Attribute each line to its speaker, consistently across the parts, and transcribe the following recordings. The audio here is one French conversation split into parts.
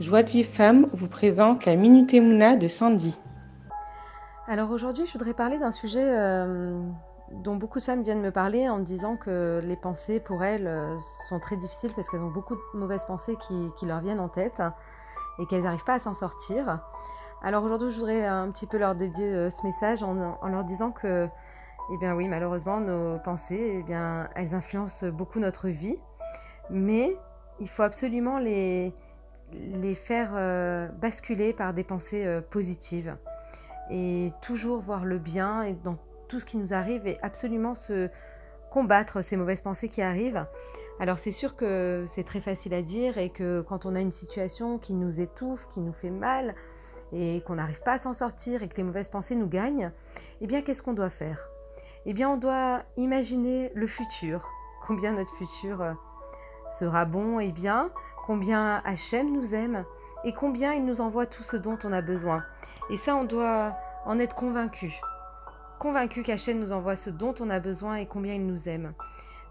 Speaker 1: Joie de Vive Femme vous présente la Minute Emouna de Sandy.
Speaker 2: Alors aujourd'hui, je voudrais parler d'un sujet euh, dont beaucoup de femmes viennent me parler en disant que les pensées pour elles euh, sont très difficiles parce qu'elles ont beaucoup de mauvaises pensées qui, leur viennent en tête et qu'elles n'arrivent pas à s'en sortir. Alors aujourd'hui, je voudrais un petit peu leur dédier euh, ce message en, leur disant que, eh bien oui, malheureusement, nos pensées, eh bien, elles influencent beaucoup notre vie, mais il faut absolument les, les faire euh, basculer par des pensées positives et toujours voir le bien et dans tout ce qui nous arrive et absolument se combattre ces mauvaises pensées qui arrivent. Alors c'est sûr que c'est très facile à dire et que quand on a une situation qui nous étouffe, qui nous fait mal et qu'on n'arrive pas à s'en sortir et que les mauvaises pensées nous gagnent, eh bien qu'est-ce qu'on doit faire? Eh bien on doit imaginer le futur, combien notre futur euh, sera bon et bien, combien Hachem nous aime et combien il nous envoie tout ce dont on a besoin. Et ça on doit en être convaincu convaincu qu'Hachem nous envoie ce dont on a besoin et combien il nous aime.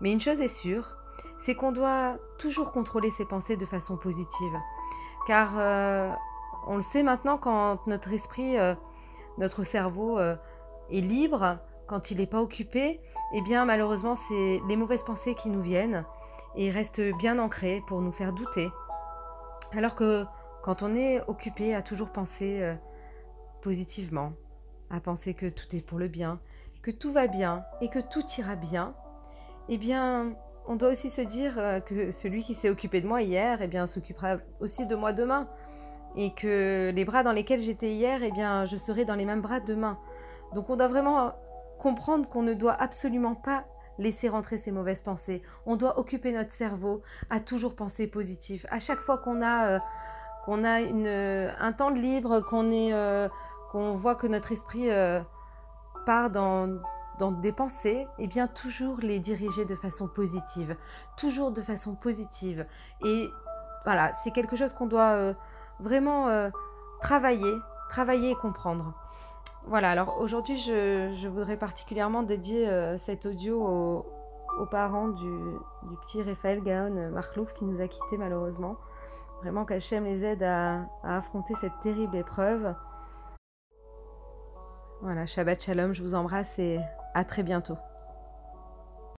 Speaker 2: Mais une chose est sûre, c'est qu'on doit toujours contrôler ses pensées de façon positive. Car euh, on le sait maintenant, quand notre esprit, euh, notre cerveau euh, est libre, quand il n'est pas occupé, eh bien malheureusement c'est les mauvaises pensées qui nous viennent et restent bien ancrées pour nous faire douter. Alors que quand on est occupé à toujours penser positivement, à penser que tout est pour le bien, que tout va bien et que tout ira bien, eh bien, on doit aussi se dire euh, que celui qui s'est occupé de moi hier, eh bien, s'occupera aussi de moi demain. Et que les bras dans lesquels j'étais hier, eh bien, je serai dans les mêmes bras demain. Donc on doit vraiment comprendre qu'on ne doit absolument pas laisser rentrer ces mauvaises pensées. On doit occuper notre cerveau à toujours penser positif. À chaque fois qu'on a, euh, a une, un temps de libre, qu'on euh, voit que notre esprit euh, part dans, dans des pensées, eh bien toujours les diriger de façon positive, toujours de façon positive. Et voilà, c'est quelque chose qu'on doit vraiment travailler, travailler et comprendre. Voilà, alors aujourd'hui, je, voudrais particulièrement dédier cet audio aux, parents du, petit Raphaël Gaon Marlouf qui nous a quittés malheureusement. Vraiment qu'Hachem les aide à affronter cette terrible épreuve. Voilà, Shabbat Shalom, je vous embrasse et à très bientôt.